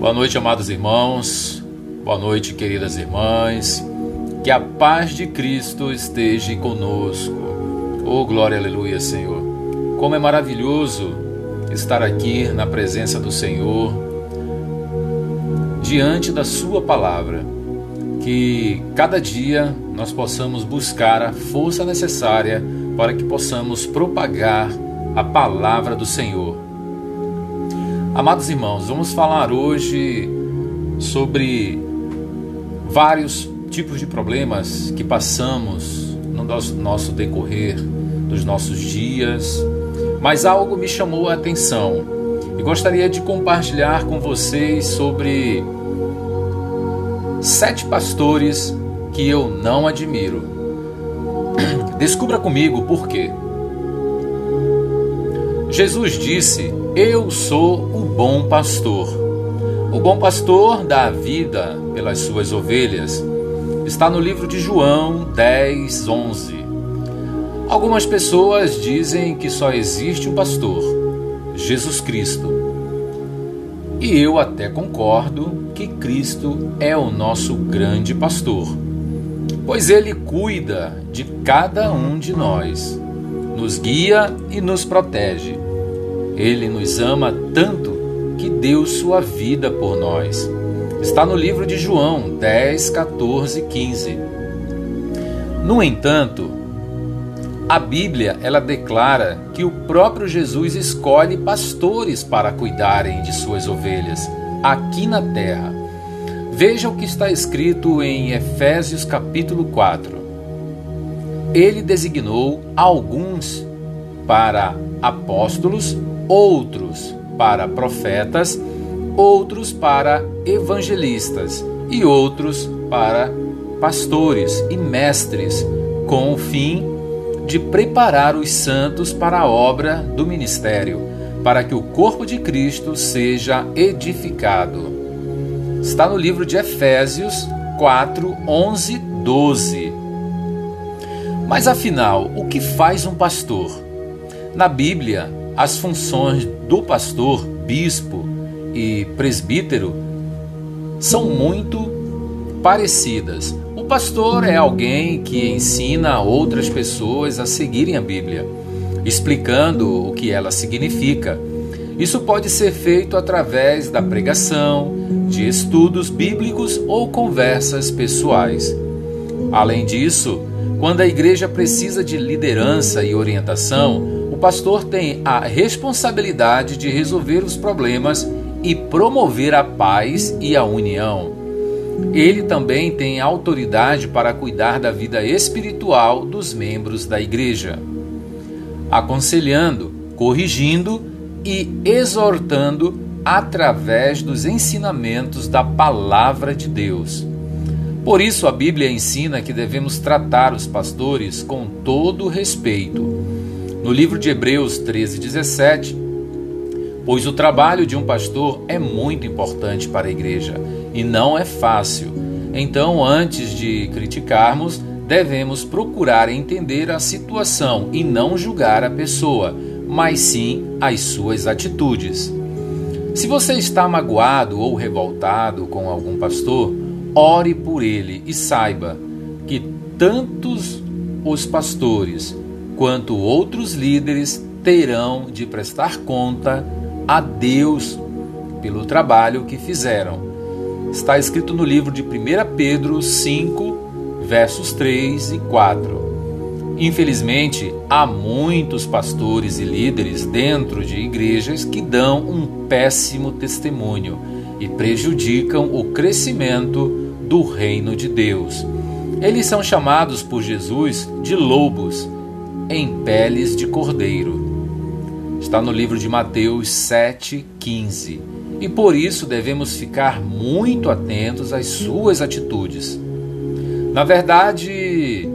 Boa noite, amados irmãos. Boa noite, queridas irmãs. Que a paz de Cristo esteja conosco. Oh, glória, aleluia, Senhor. Como é maravilhoso estar aqui na presença do Senhor, diante da Sua palavra. Que cada dia nós possamos buscar a força necessária para que possamos propagar a palavra do Senhor Amados irmãos, vamos falar hoje sobre vários tipos de problemas que passamos no nosso decorrer dos nossos dias, mas algo me chamou a atenção e gostaria de compartilhar com vocês sobre sete pastores que eu não admiro. Descubra comigo por quê. Jesus disse: Eu sou bom pastor. O bom pastor dá a vida pelas suas ovelhas. Está no livro de João 10, 11. Algumas pessoas dizem que só existe um pastor, Jesus Cristo. E eu até concordo que Cristo é o nosso grande pastor, pois ele cuida de cada um de nós nos guia e nos protege. Ele nos ama tanto que deu sua vida por nós. Está no livro de João 10, 14, 15. No entanto, a Bíblia ela declara que o próprio Jesus escolhe pastores para cuidarem de suas ovelhas aqui na terra. Veja o que está escrito em Efésios capítulo 4 ele designou alguns para apóstolos, outros para profetas, outros para evangelistas e outros para pastores e mestres, com o fim de preparar os santos para a obra do ministério, para que o corpo de Cristo seja edificado. Está no livro de Efésios 4, 11, 12. Mas afinal, o que faz um pastor? Na Bíblia, as funções do pastor, bispo e presbítero são muito parecidas. O pastor é alguém que ensina outras pessoas a seguirem a Bíblia, explicando o que ela significa. Isso pode ser feito através da pregação, de estudos bíblicos ou conversas pessoais. Além disso, quando a igreja precisa de liderança e orientação, o pastor tem a responsabilidade de resolver os problemas e promover a paz e a união. Ele também tem autoridade para cuidar da vida espiritual dos membros da igreja, aconselhando, corrigindo e exortando através dos ensinamentos da palavra de Deus. Por isso, a Bíblia ensina que devemos tratar os pastores com todo respeito. No livro de Hebreus 13, 17, pois o trabalho de um pastor é muito importante para a igreja e não é fácil. Então, antes de criticarmos, devemos procurar entender a situação e não julgar a pessoa, mas sim as suas atitudes. Se você está magoado ou revoltado com algum pastor, ore por ele e saiba que tantos os pastores quanto outros líderes terão de prestar conta a Deus pelo trabalho que fizeram. Está escrito no livro de 1 Pedro 5, versos 3 e 4. Infelizmente, há muitos pastores e líderes dentro de igrejas que dão um péssimo testemunho e prejudicam o crescimento do reino de Deus. Eles são chamados por Jesus de lobos em peles de cordeiro. Está no livro de Mateus 7,15. E por isso devemos ficar muito atentos às suas atitudes. Na verdade,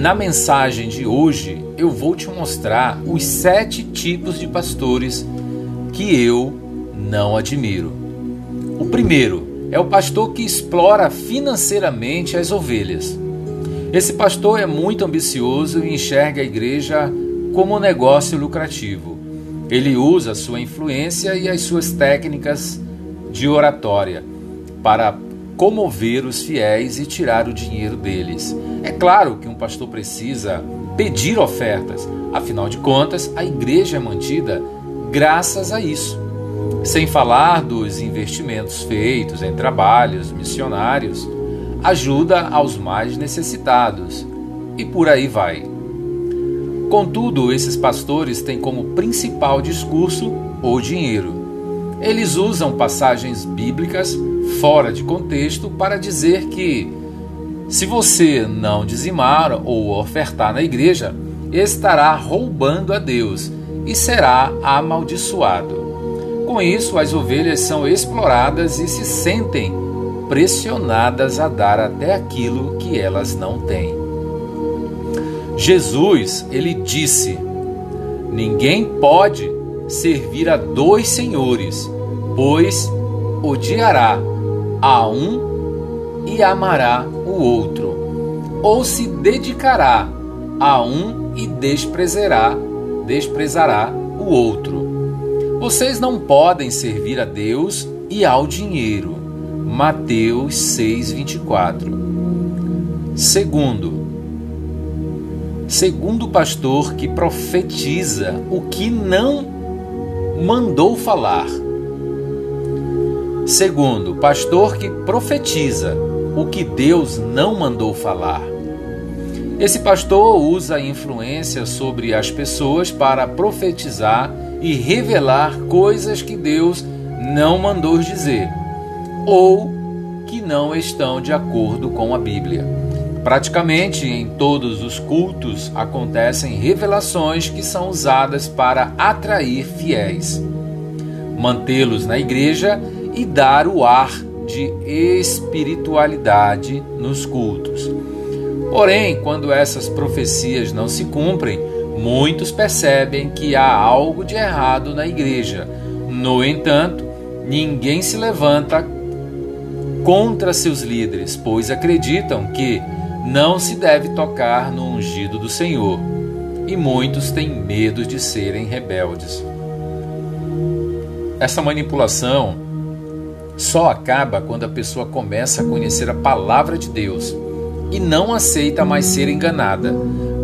na mensagem de hoje, eu vou te mostrar os sete tipos de pastores que eu não admiro. O primeiro é o pastor que explora financeiramente as ovelhas. Esse pastor é muito ambicioso e enxerga a igreja como um negócio lucrativo. Ele usa sua influência e as suas técnicas de oratória para comover os fiéis e tirar o dinheiro deles. É claro que um pastor precisa pedir ofertas, afinal de contas, a igreja é mantida graças a isso. Sem falar dos investimentos feitos em trabalhos missionários, ajuda aos mais necessitados e por aí vai. Contudo, esses pastores têm como principal discurso o dinheiro. Eles usam passagens bíblicas fora de contexto para dizer que, se você não dizimar ou ofertar na igreja, estará roubando a Deus e será amaldiçoado. Com isso, as ovelhas são exploradas e se sentem pressionadas a dar até aquilo que elas não têm. Jesus, ele disse: Ninguém pode servir a dois senhores, pois odiará a um e amará o outro, ou se dedicará a um e desprezará, desprezará o outro. Vocês não podem servir a Deus e ao dinheiro. Mateus 6:24. Segundo, segundo pastor que profetiza o que não mandou falar. Segundo, pastor que profetiza o que Deus não mandou falar. Esse pastor usa a influência sobre as pessoas para profetizar e revelar coisas que Deus não mandou dizer ou que não estão de acordo com a Bíblia. Praticamente em todos os cultos acontecem revelações que são usadas para atrair fiéis, mantê-los na igreja e dar o ar de espiritualidade nos cultos. Porém, quando essas profecias não se cumprem, muitos percebem que há algo de errado na igreja. No entanto, ninguém se levanta contra seus líderes, pois acreditam que não se deve tocar no ungido do Senhor, e muitos têm medo de serem rebeldes. Essa manipulação só acaba quando a pessoa começa a conhecer a palavra de Deus e não aceita mais ser enganada.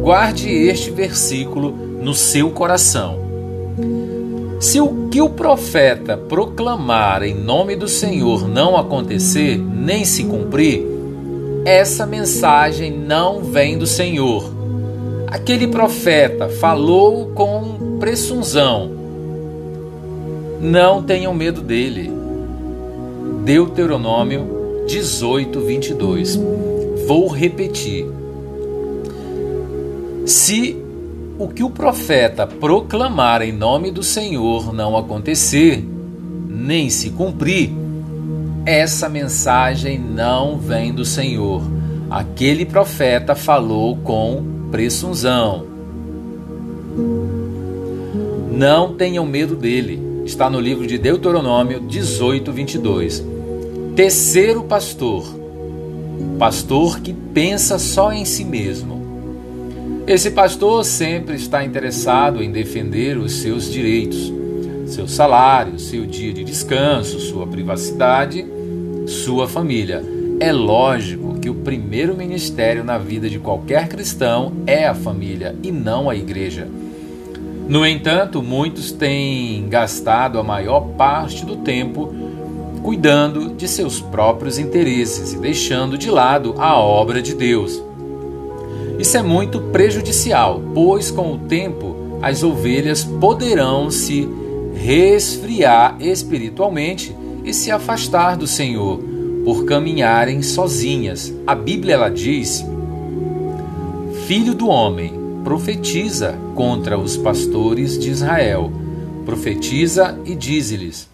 Guarde este versículo no seu coração. Se o que o profeta proclamar em nome do Senhor não acontecer, nem se cumprir, essa mensagem não vem do Senhor. Aquele profeta falou com presunção. Não tenham medo dele. Deuteronômio 18, 22. Vou repetir. Se o que o profeta proclamar em nome do Senhor não acontecer, nem se cumprir, essa mensagem não vem do Senhor. Aquele profeta falou com presunção. Não tenham medo dele. Está no livro de Deuteronômio 18, 22. Terceiro pastor. Pastor que pensa só em si mesmo. Esse pastor sempre está interessado em defender os seus direitos, seu salário, seu dia de descanso, sua privacidade sua família. É lógico que o primeiro ministério na vida de qualquer cristão é a família e não a igreja. No entanto, muitos têm gastado a maior parte do tempo cuidando de seus próprios interesses e deixando de lado a obra de Deus. Isso é muito prejudicial, pois com o tempo as ovelhas poderão se resfriar espiritualmente e se afastar do Senhor por caminharem sozinhas. A Bíblia ela diz: Filho do homem, profetiza contra os pastores de Israel. Profetiza e dize-lhes: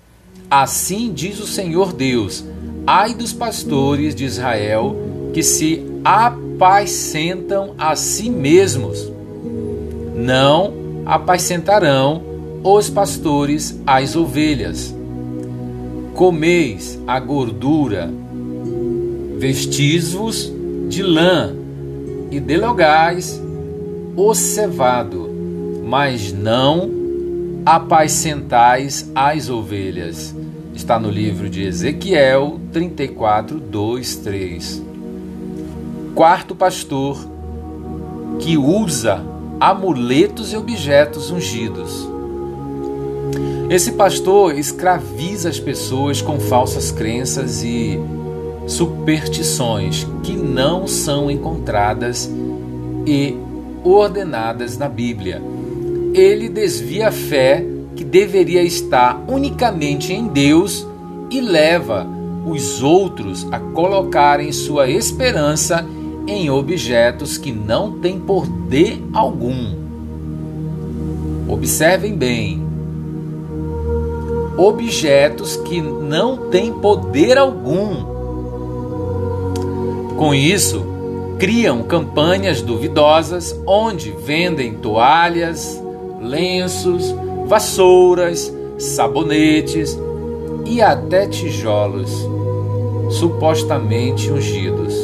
Assim diz o Senhor Deus: Ai dos pastores de Israel que se apacentam a si mesmos. Não apacentarão os pastores as ovelhas comeis a gordura, vestis-vos de lã e delogais o cevado, mas não apacentais as ovelhas. Está no livro de Ezequiel 34, 2, 3. Quarto pastor que usa amuletos e objetos ungidos. Esse pastor escraviza as pessoas com falsas crenças e superstições que não são encontradas e ordenadas na Bíblia. Ele desvia a fé que deveria estar unicamente em Deus e leva os outros a colocarem sua esperança em objetos que não têm poder algum. Observem bem. Objetos que não têm poder algum. Com isso, criam campanhas duvidosas onde vendem toalhas, lenços, vassouras, sabonetes e até tijolos supostamente ungidos,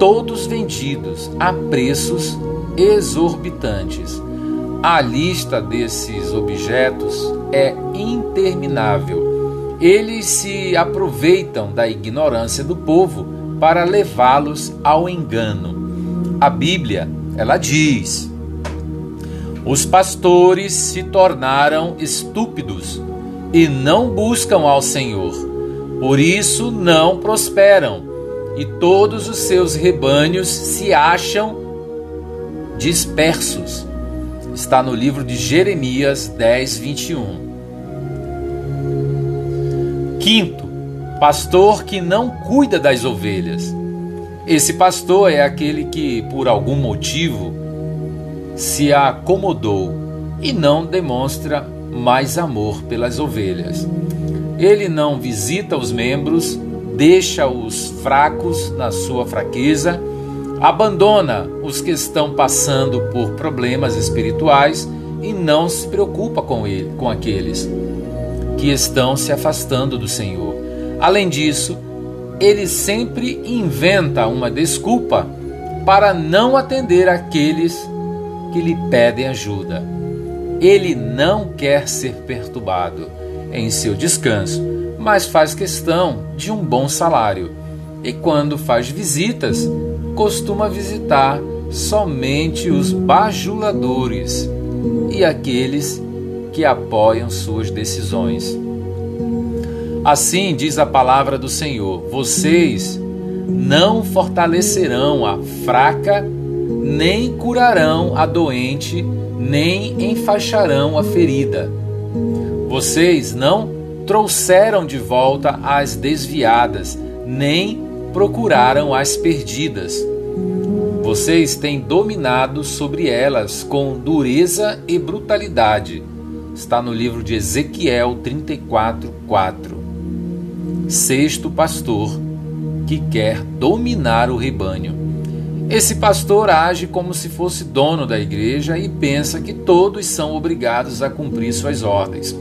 todos vendidos a preços exorbitantes. A lista desses objetos é interminável. Eles se aproveitam da ignorância do povo para levá-los ao engano. A Bíblia, ela diz: Os pastores se tornaram estúpidos e não buscam ao Senhor. Por isso não prosperam, e todos os seus rebanhos se acham dispersos. Está no livro de Jeremias 10, 21. Quinto, pastor que não cuida das ovelhas. Esse pastor é aquele que, por algum motivo, se acomodou e não demonstra mais amor pelas ovelhas. Ele não visita os membros, deixa os fracos na sua fraqueza, abandona os que estão passando por problemas espirituais e não se preocupa com ele, com aqueles que estão se afastando do Senhor. Além disso, ele sempre inventa uma desculpa para não atender aqueles que lhe pedem ajuda. Ele não quer ser perturbado em seu descanso, mas faz questão de um bom salário. E quando faz visitas, costuma visitar somente os bajuladores e aqueles que apoiam suas decisões. Assim diz a palavra do Senhor: vocês não fortalecerão a fraca, nem curarão a doente, nem enfaixarão a ferida. Vocês não trouxeram de volta as desviadas, nem procuraram as perdidas. Vocês têm dominado sobre elas com dureza e brutalidade. Está no livro de Ezequiel 34, 4 sexto pastor que quer dominar o rebanho. Esse pastor age como se fosse dono da igreja e pensa que todos são obrigados a cumprir suas ordens.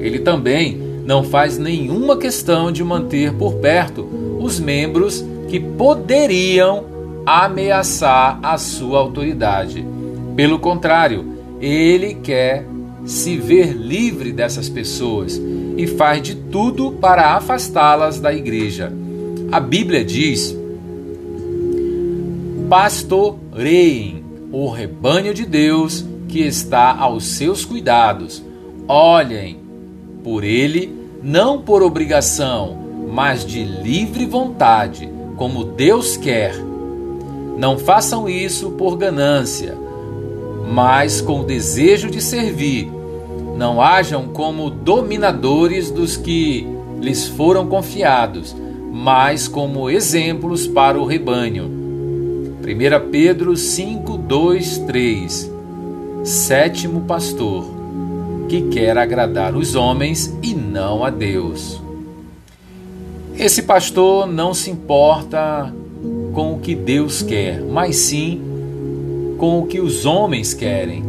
Ele também não faz nenhuma questão de manter por perto os membros que poderiam ameaçar a sua autoridade. Pelo contrário, ele quer se ver livre dessas pessoas e faz de tudo para afastá-las da igreja. A Bíblia diz: Pastoreiem o rebanho de Deus que está aos seus cuidados. Olhem por ele, não por obrigação, mas de livre vontade, como Deus quer. Não façam isso por ganância, mas com desejo de servir não hajam como dominadores dos que lhes foram confiados, mas como exemplos para o rebanho. 1 Pedro 5, 2, 3 Sétimo pastor, que quer agradar os homens e não a Deus. Esse pastor não se importa com o que Deus quer, mas sim com o que os homens querem.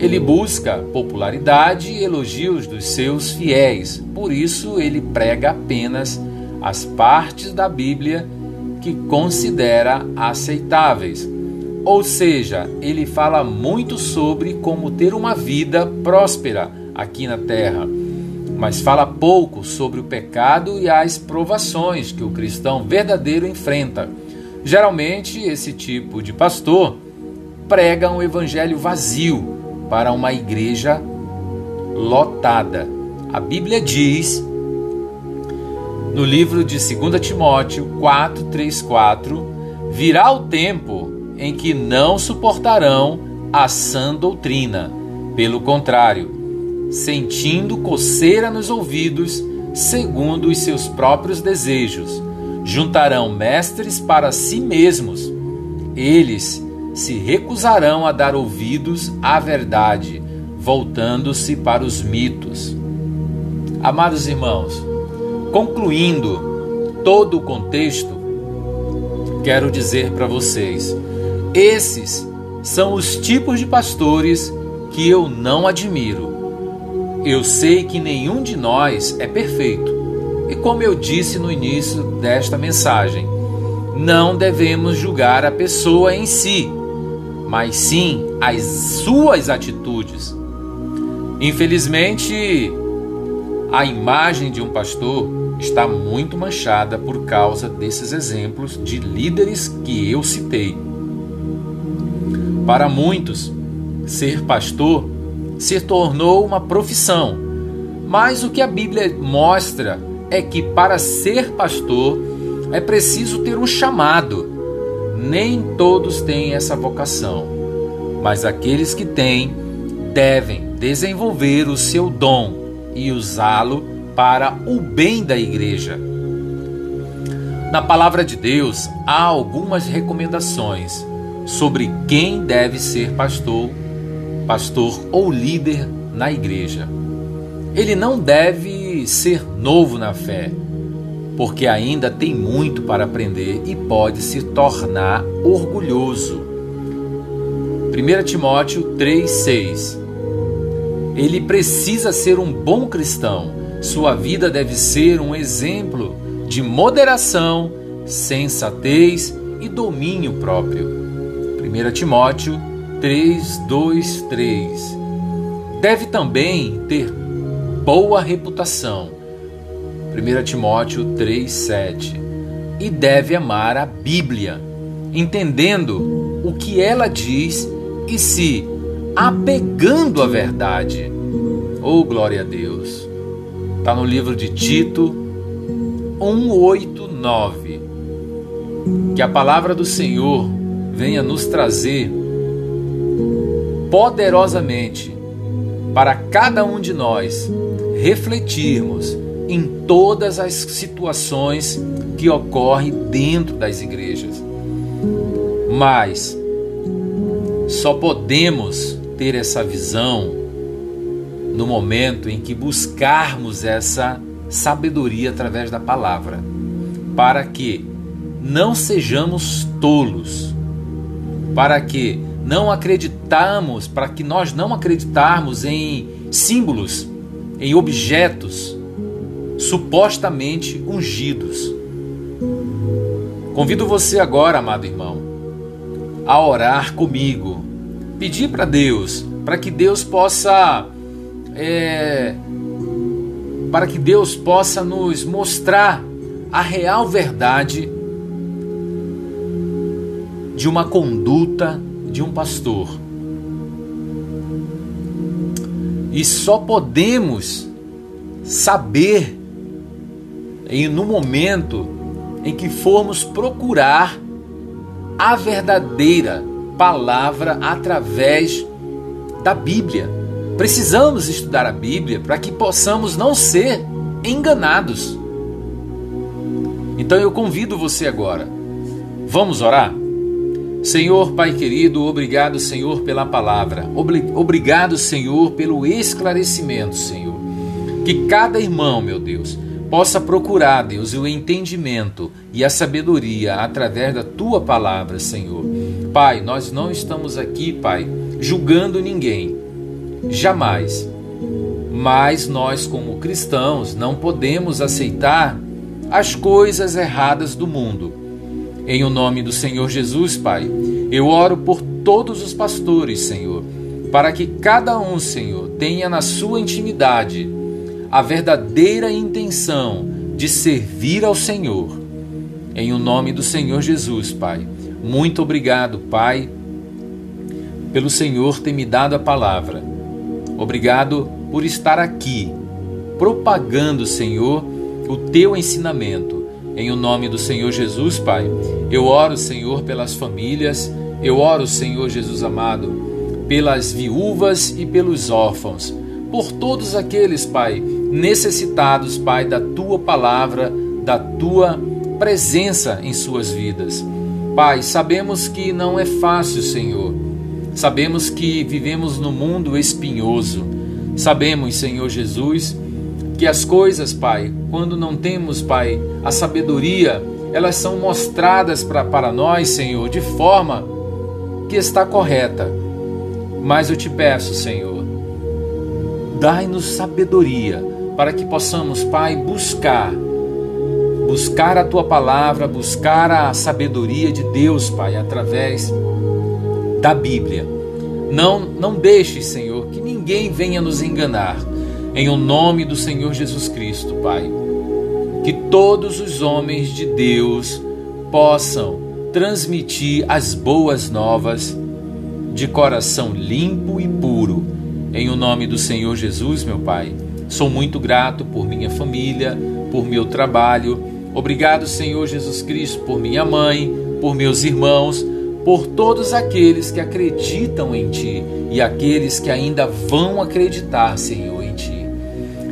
Ele busca popularidade e elogios dos seus fiéis, por isso ele prega apenas as partes da Bíblia que considera aceitáveis. Ou seja, ele fala muito sobre como ter uma vida próspera aqui na terra. mas fala pouco sobre o pecado e as provações que o cristão verdadeiro enfrenta. Geralmente, esse tipo de pastor prega um evangelho vazio para uma igreja lotada. A Bíblia diz no livro de 2 Timóteo 4, 3, 4: Virá o tempo em que não suportarão a sã doutrina. Pelo contrário, sentindo coceira nos ouvidos, segundo os seus próprios desejos, juntarão mestres para si mesmos. Eles se recusarão a dar ouvidos à verdade, voltando-se para os mitos. Amados irmãos, Concluindo todo o contexto, quero dizer para vocês: esses são os tipos de pastores que eu não admiro. Eu sei que nenhum de nós é perfeito. E como eu disse no início desta mensagem, não devemos julgar a pessoa em si, mas sim as suas atitudes. Infelizmente, a imagem de um pastor está muito manchada por causa desses exemplos de líderes que eu citei. Para muitos, ser pastor se tornou uma profissão, mas o que a Bíblia mostra é que para ser pastor é preciso ter um chamado. Nem todos têm essa vocação, mas aqueles que têm devem desenvolver o seu dom e usá-lo para o bem da igreja. Na palavra de Deus há algumas recomendações sobre quem deve ser pastor, pastor ou líder na igreja. Ele não deve ser novo na fé, porque ainda tem muito para aprender e pode se tornar orgulhoso. 1 Timóteo 3,6 Ele precisa ser um bom cristão sua vida deve ser um exemplo de moderação, sensatez e domínio próprio. 1 Timóteo 3, 2, 3. Deve também ter boa reputação. 1 Timóteo 3, 7. E deve amar a Bíblia, entendendo o que ela diz e se apegando à verdade. Oh, glória a Deus! Está no livro de Tito 189. Que a palavra do Senhor venha nos trazer poderosamente para cada um de nós refletirmos em todas as situações que ocorrem dentro das igrejas. Mas só podemos ter essa visão no momento em que buscarmos essa sabedoria através da palavra, para que não sejamos tolos, para que não acreditamos, para que nós não acreditarmos em símbolos, em objetos supostamente ungidos. Convido você agora, amado irmão, a orar comigo, pedir para Deus, para que Deus possa é, para que Deus possa nos mostrar a real verdade de uma conduta de um pastor. E só podemos saber em no momento em que formos procurar a verdadeira palavra através da Bíblia. Precisamos estudar a Bíblia para que possamos não ser enganados. Então eu convido você agora. Vamos orar? Senhor Pai querido, obrigado, Senhor, pela palavra. Obrigado, Senhor, pelo esclarecimento, Senhor. Que cada irmão, meu Deus, possa procurar, Deus, o entendimento e a sabedoria através da tua palavra, Senhor. Pai, nós não estamos aqui, Pai, julgando ninguém, Jamais. Mas nós, como cristãos, não podemos aceitar as coisas erradas do mundo. Em o nome do Senhor Jesus, Pai, eu oro por todos os pastores, Senhor, para que cada um, Senhor, tenha na sua intimidade a verdadeira intenção de servir ao Senhor. Em o nome do Senhor Jesus, Pai. Muito obrigado, Pai, pelo Senhor ter me dado a palavra. Obrigado por estar aqui, propagando, Senhor, o teu ensinamento. Em o nome do Senhor Jesus, Pai, eu oro, Senhor, pelas famílias, eu oro, Senhor Jesus amado, pelas viúvas e pelos órfãos por todos aqueles, Pai, necessitados, Pai, da tua palavra, da tua presença em suas vidas. Pai, sabemos que não é fácil, Senhor. Sabemos que vivemos num mundo espinhoso. Sabemos, Senhor Jesus, que as coisas, Pai, quando não temos, Pai, a sabedoria, elas são mostradas pra, para nós, Senhor, de forma que está correta. Mas eu te peço, Senhor, Dai-nos sabedoria para que possamos, Pai, buscar, buscar a tua palavra, buscar a sabedoria de Deus, Pai, através da Bíblia. Não, não deixe, Senhor, que ninguém venha nos enganar. Em o nome do Senhor Jesus Cristo, Pai, que todos os homens de Deus possam transmitir as boas novas de coração limpo e puro em o nome do Senhor Jesus, meu Pai, sou muito grato por minha família, por meu trabalho. Obrigado, Senhor Jesus Cristo, por minha mãe, por meus irmãos, por todos aqueles que acreditam em Ti e aqueles que ainda vão acreditar, Senhor.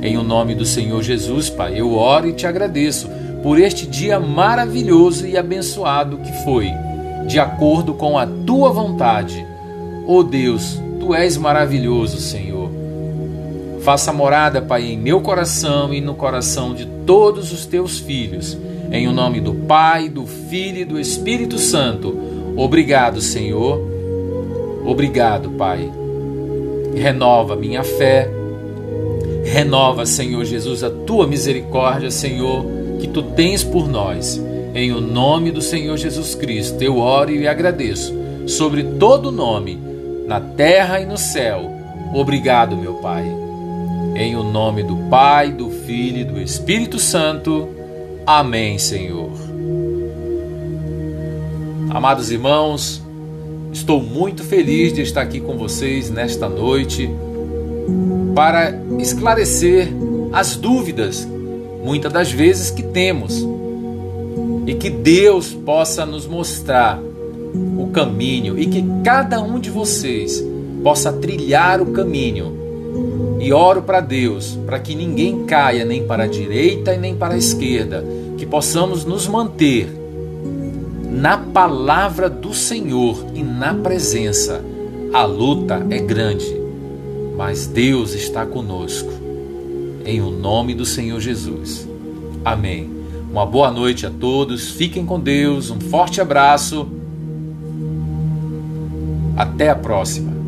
Em o nome do Senhor Jesus, Pai, eu oro e te agradeço por este dia maravilhoso e abençoado que foi, de acordo com a Tua vontade. Oh Deus, Tu és maravilhoso, Senhor. Faça morada, Pai, em meu coração e no coração de todos os teus filhos. Em o nome do Pai, do Filho e do Espírito Santo. Obrigado, Senhor. Obrigado, Pai. Renova minha fé. Renova, Senhor Jesus, a tua misericórdia, Senhor, que tu tens por nós. Em o nome do Senhor Jesus Cristo, eu oro e agradeço sobre todo nome na terra e no céu. Obrigado, meu Pai. Em o nome do Pai, do Filho e do Espírito Santo. Amém, Senhor. Amados irmãos, estou muito feliz de estar aqui com vocês nesta noite para esclarecer as dúvidas, muitas das vezes que temos, e que Deus possa nos mostrar o caminho e que cada um de vocês possa trilhar o caminho. E oro para Deus para que ninguém caia nem para a direita e nem para a esquerda, que possamos nos manter na palavra do Senhor e na presença. A luta é grande, mas Deus está conosco. Em o nome do Senhor Jesus. Amém. Uma boa noite a todos, fiquem com Deus, um forte abraço até a próxima!